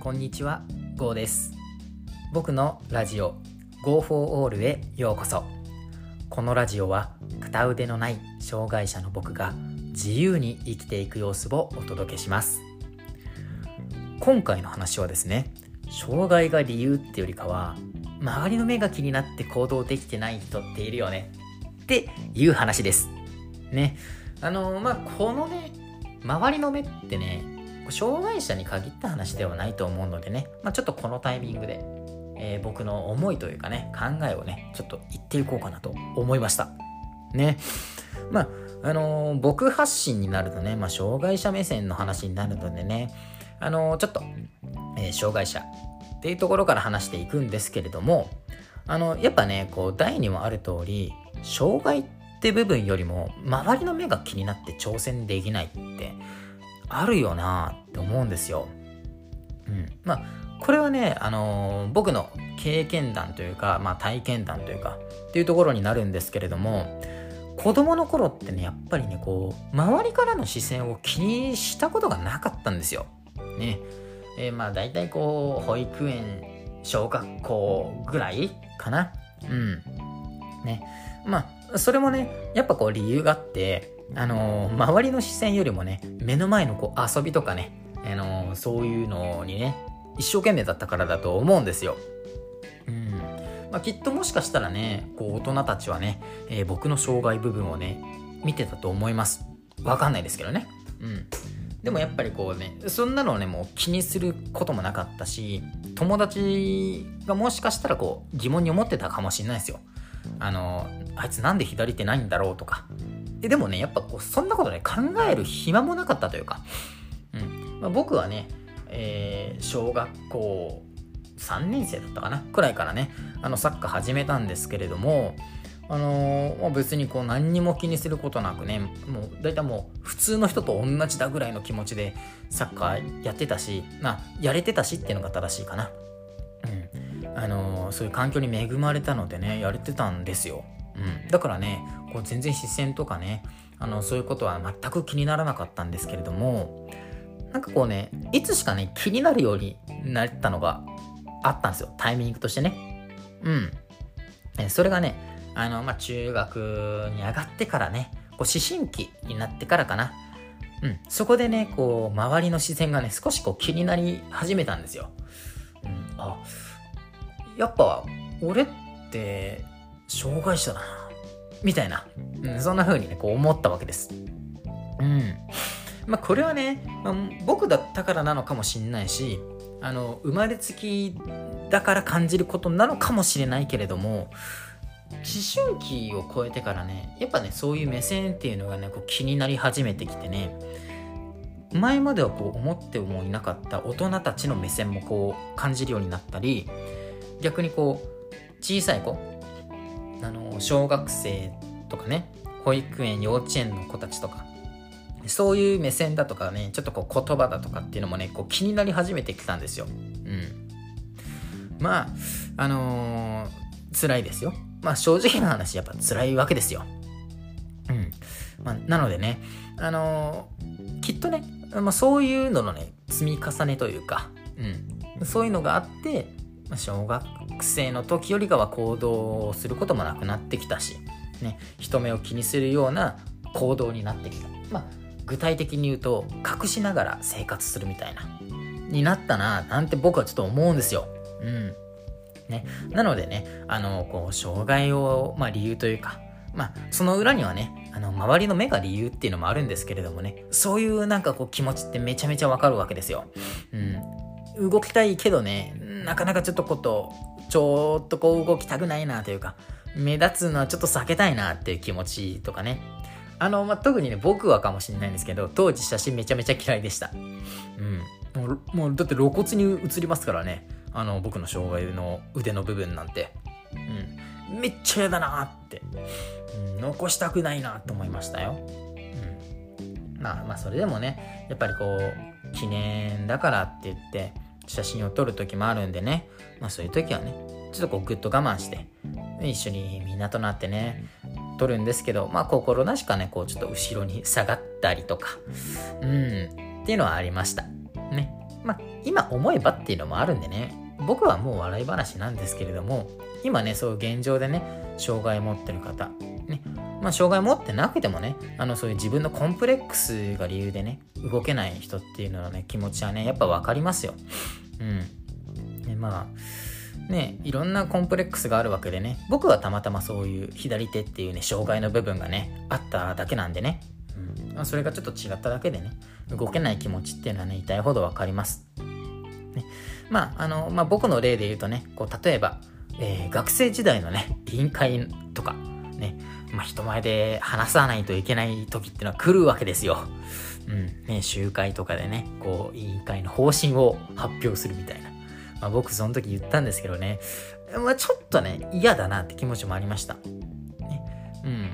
こんにちは、ゴーです。僕のラジオ Go for All へようこそ。このラジオは片腕のない障害者の僕が自由に生きていく様子をお届けします。今回の話はですね、障害が理由ってよりかは、周りの目が気になって行動できてない人っているよねっていう話です。ね。あのまあ、このね、周りの目ってね、障害者に限った話ではないと思うのでね、まあ、ちょっとこのタイミングで、えー僕の思いというかね、考えをね、ちょっと言っていこうかなと思いました。ね。まあ、あのー僕発信になるとね、まあ、障害者目線の話になるのでね、あのーちょっと、え障害者っていうところから話していくんですけれども、あの、やっぱね、こう、題にもある通り、障害って部分よりも、周りの目が気になって挑戦できないって、あるよなって思うんですよ。うん。まあ、これはね、あのー僕の経験談というか、まあ、体験談というか、っていうところになるんですけれども、子供の頃ってね、やっぱりね、こう、周りからの視線を気にしたことがなかったんですよ。ね。えーまあ、大体こう、保育園、小学校ぐらいかな。うん。ね。まあ、それもね、やっぱこう理由があって、あのー周りの視線よりもね、目の前のこう遊びとかね、あのーそういうのにね、一生懸命だったからだと思うんですよ。うん。まあ、きっともしかしたらね、こう大人たちはね、えー僕の障害部分をね、見てたと思います。わかんないですけどね。うん。でもやっぱりこうね、そんなのね、もう気にすることもなかったし、友達がもしかしたらこう疑問に思ってたかもしれないですよ。あの、あいつなんで左手ないんだろうとか。えでもね、やっぱこう、そんなことね、考える暇もなかったというか、うん。まあ、僕はね、えー小学校3年生だったかなくらいからね、あの、サッカー始めたんですけれども、あのー別にこう何にも気にすることなくね、もう大体もう普通の人と同じだぐらいの気持ちでサッカーやってたし、まあやれてたしっていうのが正しいかな。うん。あのーそういう環境に恵まれたのでね、やれてたんですよ。うん。だからね、こう全然視線とかね、あの、そういうことは全く気にならなかったんですけれども、なんかこうね、いつしかね、気になるようになったのがあったんですよ。タイミングとしてね。うん。えそれがね、あの、まあ、中学に上がってからね、こう思春期になってからかな。うん。そこでね、こう、周りの視線がね、少しこう気になり始めたんですよ。うん。あ、やっぱ、俺って、障害者だな。みたいな。うん、そんな風にね、こう思ったわけです。うん。まあ、これはね、まあ、僕だったからなのかもしれないし、あの、生まれつきだから感じることなのかもしれないけれども、思春期を超えてからね、やっぱね、そういう目線っていうのがね、こう気になり始めてきてね、前まではこう思ってもいなかった大人たちの目線もこう感じるようになったり、逆にこう、小さい子、あの、小学生とかね、保育園、幼稚園の子たちとか、そういう目線だとかね、ちょっとこう言葉だとかっていうのもね、こう気になり始めてきたんですよ。うん。まあ、あのー辛いですよ。まあ正直な話、やっぱ辛いわけですよ。うん。まあ、なのでね、あのーきっとね、まあそういうののね、積み重ねというか、うん。そういうのがあって、小学生の時よりかは行動することもなくなってきたし、ね、人目を気にするような行動になってきた。まあ、具体的に言うと、隠しながら生活するみたいな、になったな、なんて僕はちょっと思うんですよ。うん。ね。なのでね、あの、こう、障害を、まあ理由というか、まあ、その裏にはね、あの、周りの目が理由っていうのもあるんですけれどもね、そういうなんかこう気持ちってめちゃめちゃわかるわけですよ。うん。動きたいけどね、なかなかちょっとこと、ちょっとこう動きたくないなというか、目立つのはちょっと避けたいなっていう気持ちとかね。あの、まあ、特にね、僕はかもしれないんですけど、当時写真めちゃめちゃ嫌いでした。うん。もう、もうだって露骨に映りますからね。あの、僕の障害の腕の部分なんて。うん。めっちゃ嫌だなって、うん。残したくないなと思いましたよ。うん。まあまあ、それでもね、やっぱりこう、記念だからって言って、写真を撮る時もあるんでね。まあそういう時はね、ちょっとこうぐっと我慢して、一緒にみんなとなってね、撮るんですけど、まあ心なしかね、こうちょっと後ろに下がったりとか、うん、っていうのはありました。ね。まあ今思えばっていうのもあるんでね僕はもう笑い話なんですけれども今ねそういう現状でね障害持ってる方ねまあ障害持ってなくてもねあのそういう自分のコンプレックスが理由でね動けない人っていうののね気持ちはねやっぱ分かりますよ。うん。でまあねいろんなコンプレックスがあるわけでね僕はたまたまそういう左手っていうね障害の部分がねあっただけなんでね、うん。まあ、それがちょっと違っただけでね動けない気持ちっていうのはね痛いほど分かります。ね、まあ、あの、まあ、僕の例で言うとね、こう、例えば、えー、学生時代のね、委員会とか、ね、まあ、人前で話さないといけない時ってのは来るわけですよ。うん、ね、集会とかでね、こう、委員会の方針を発表するみたいな。まあ、僕その時言ったんですけどね、まあ、ちょっとね、嫌だなって気持ちもありました。ね、うん。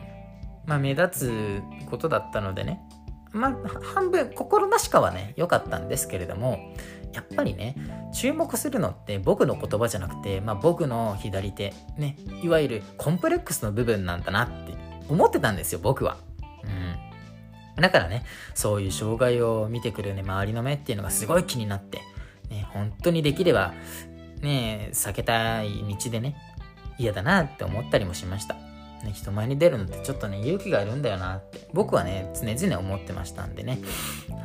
まあ、目立つことだったのでね、まあ、半分、心なしかはね、良かったんですけれども、やっぱりね、注目するのって僕の言葉じゃなくて、まあ、僕の左手、ね、いわゆるコンプレックスの部分なんだなって思ってたんですよ、僕は。うん。だからね、そういう障害を見てくるね、周りの目っていうのがすごい気になって、ね、本当にできれば、ね、避けたい道でね、嫌だなって思ったりもしました。ね、人前に出るのってちょっとね、勇気がいるんだよなって、僕はね、常々思ってましたんでね。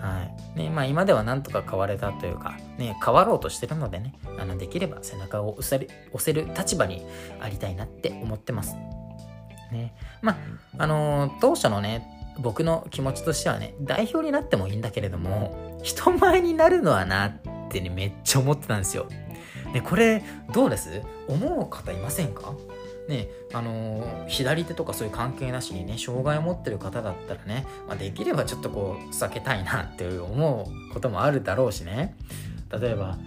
はい。ね、まあ今ではなんとか変われたというか、ね、変わろうとしてるのでね、あの、できれば背中を押せる、押せる立場にありたいなって思ってます。ね。まあ、あのー、当初のね、僕の気持ちとしてはね、代表になってもいいんだけれども、人前になるのはなってね、めっちゃ思ってたんですよ。ね、これ、どうです？思う方いませんか？ね、あのー、左手とかそういう関係なしにね、障害を持ってる方だったらね、まあ、できればちょっとこう、避けたいなっていう思うこともあるだろうしね。例えば、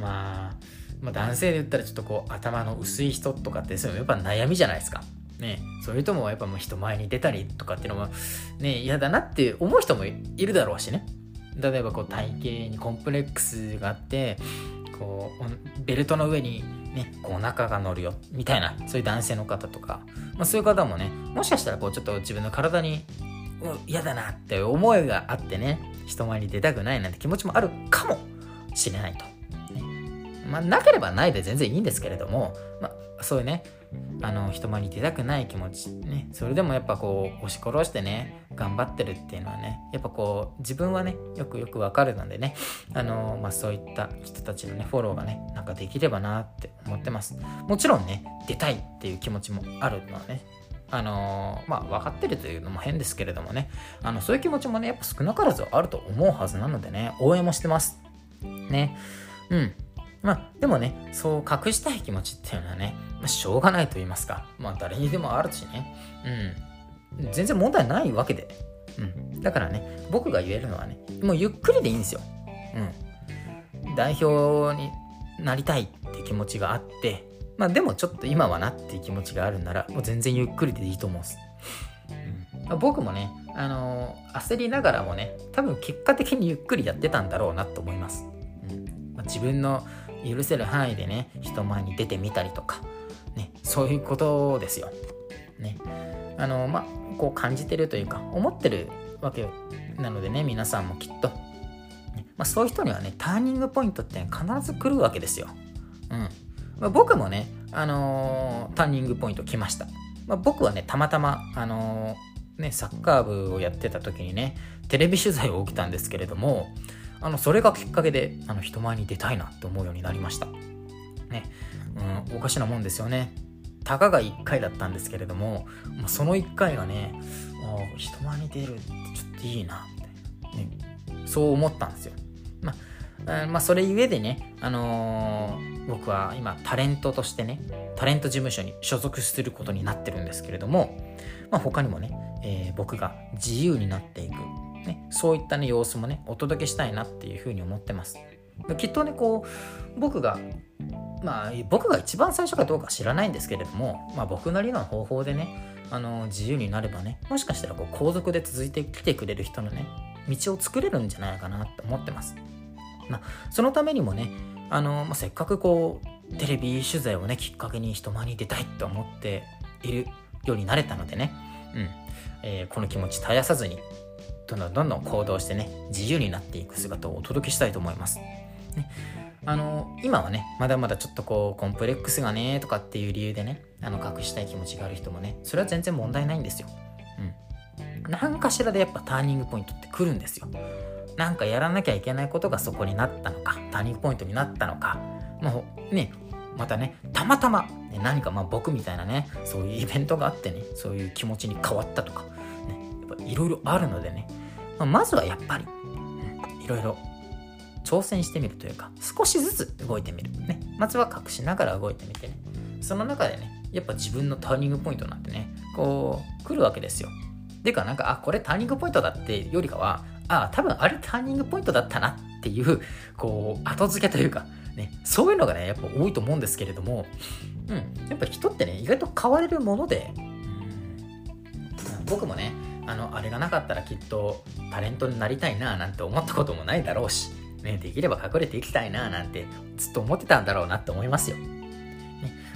まあ、まあ、男性で言ったらちょっとこう、頭の薄い人とかって、そういうのやっぱ悩みじゃないですか。ね、それともやっぱもう人前に出たりとかっていうのもね嫌だなって思う人もいるだろうしね例えばこう体型にコンプレックスがあってこうベルトの上にね、こうお腹が乗るよ、みたいな、そういう男性の方とか、まあ、そういう方もね、もしかしたらこうちょっと自分の体に嫌だなって思いがあってね、人前に出たくないなんて気持ちもあるかもしれないと。ね、まあ、なければないで全然いいんですけれども、まあ、そういうね、あの人前に出たくない気持ちね。それでもやっぱこう押し殺してね頑張ってるっていうのはねやっぱこう自分はねよくよくわかるのでねあのまあそういった人たちのねフォローがねなんかできればなって思ってます。もちろんね出たいっていう気持ちもあるのはねあのー、まあ分かってるというのも変ですけれどもねあのそういう気持ちもねやっぱ少なからずあると思うはずなのでね応援もしてます。ね。うん。まあでもねそう隠したい気持ちっていうのはねまあ、しょうがないと言いますか。まあ、誰にでもあるしね。うん。全然問題ないわけで。うん。だからね、僕が言えるのはね、もうゆっくりでいいんですよ。うん。代表になりたいって気持ちがあって、まあでもちょっと今はなっていう気持ちがあるなら、もう全然ゆっくりでいいと思うんです。うん、僕もね、あのー、焦りながらもね、多分結果的にゆっくりやってたんだろうなと思います。うんまあ、自分の許せる範囲でね、人前に出てみたりとか、ね、そういうことですよ。ね。あの、まあ、こう感じてるというか、思ってるわけなのでね、皆さんもきっと。ねまあ、そういう人にはね、ターニングポイントって必ず来るわけですよ。うん。まあ、僕もね、あのー、ターニングポイント来ました。まあ、僕はね、たまたま、あのー、ね、サッカー部をやってた時にね、テレビ取材を受けたんですけれども、あの、それがきっかけで、あの、人前に出たいなって思うようになりました。ね。うん、おかしなもんですよね。たかが1回だったんですけれども、まあ、その1回がね、人前に出るってちょっといいな、みたいな、ね。そう思ったんですよ。まあ、まあ、それゆえでね、あのー、僕は今タレントとしてね、タレント事務所に所属することになってるんですけれども、まあ、他にもね、えー、僕が自由になっていく、ね、そういったね、様子もね、お届けしたいなっていうふうに思ってます。きっとね、こう、僕がまあ僕が一番最初かどうか知らないんですけれども、まあ、僕なりの方法でねあの自由になればねもしかしたらこう後続で続いてきてくれる人のね道を作れるんじゃないかなって思ってます。まあ、そのためにもねあの、まあ、せっかくこうテレビ取材をねきっかけに人前に出たいって思っているようになれたのでね、うんえー、この気持ち絶やさずにどんどんどんどん行動してね自由になっていく姿をお届けしたいと思います。ね、あの今はねまだまだちょっとこうコンプレックスがねとかっていう理由でねあの隠したい気持ちがある人もねそれは全然問題ないんですよ。うん、何かしらでやっぱターニングポイントって来るんですよ。なんかやらなきゃいけないことがそこになったのかターニングポイントになったのかもうねまたねたまたま、ね、何かまあ僕みたいなねそういうイベントがあってねそういう気持ちに変わったとか、ね、やっぱいろいろあるのでね、まあ、まずはやっぱり、いろいろ挑戦してみるというか少しずつ動いてみる、ね、まずは隠しながら動いてみてね。その中でねやっぱ自分のターニングポイントなんてねこう来るわけですよ。てかなんかあこれターニングポイントだってよりかはあ多分あれターニングポイントだったなっていうこう後付けというかね、そういうのがね、やっぱ多いと思うんですけれども、うん、やっぱ人ってね、意外と変われるもので、僕もね、あの、あれがなかったらきっとタレントになりたいななんて思ったこともないだろうし、ね、できれば隠れていきたいななんてずっと思ってたんだろうなって思いますよ。ね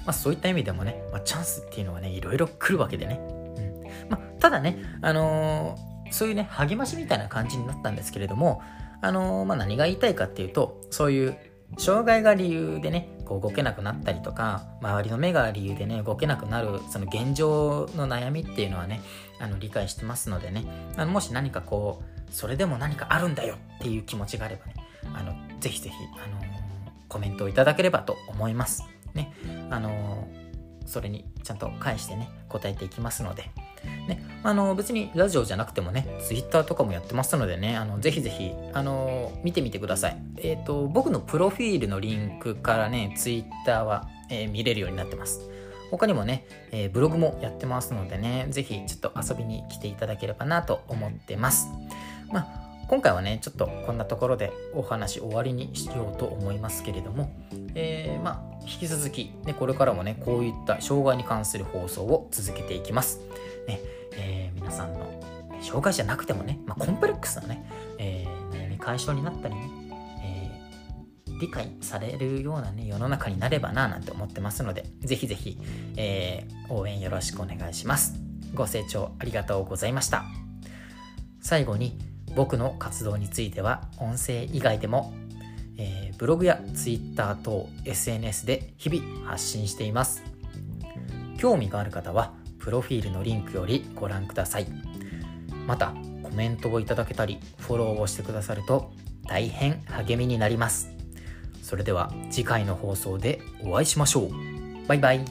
まあ、そういった意味でもね、まあ、チャンスっていうのはね、いろいろ来るわけでね。うんまあ、ただね、あのー、そういうね、励ましみたいな感じになったんですけれども、あのー、まあ、何が言いたいかっていうと、そういう障害が理由でね、こう動けなくなったりとか、周りの目が理由でね、動けなくなる、その現状の悩みっていうのはね、あの理解してますのでね、あのもし何かこう、それでも何かあるんだよっていう気持ちがあればね、あの、ぜひぜひ、あの、コメントをいただければと思います。ね、あの、それにちゃんと返してね、答えていきますので、ね、あの別にラジオじゃなくてもね、ツイッターとかもやってますのでね、あのぜひぜひ、あの見てみてください。えっ、ー、と、僕のプロフィールのリンクからね、ツイッターは、えー、見れるようになってます。他にもね、えー、ブログもやってますのでね、ぜひちょっと遊びに来ていただければなと思ってます。まあ今回はね、ちょっとこんなところでお話終わりにしようと思いますけれども、えー、まあ、引き続き、ね、これからもね、こういった障害に関する放送を続けていきます。ね、えー、皆さんの障害じゃなくてもね、まあ、コンプレックスなね、えー、悩み解消になったりね、えー、理解されるようなね、世の中になればな、なんて思ってますので、ぜひぜひ、えー、応援よろしくお願いします。ご清聴ありがとうございました。最後に、僕の活動については音声以外でも、えー、ブログや Twitter 等 SNS で日々発信しています。興味がある方はプロフィールのリンクよりご覧ください。またコメントをいただけたりフォローをしてくださると大変励みになります。それでは次回の放送でお会いしましょう。バイバイ。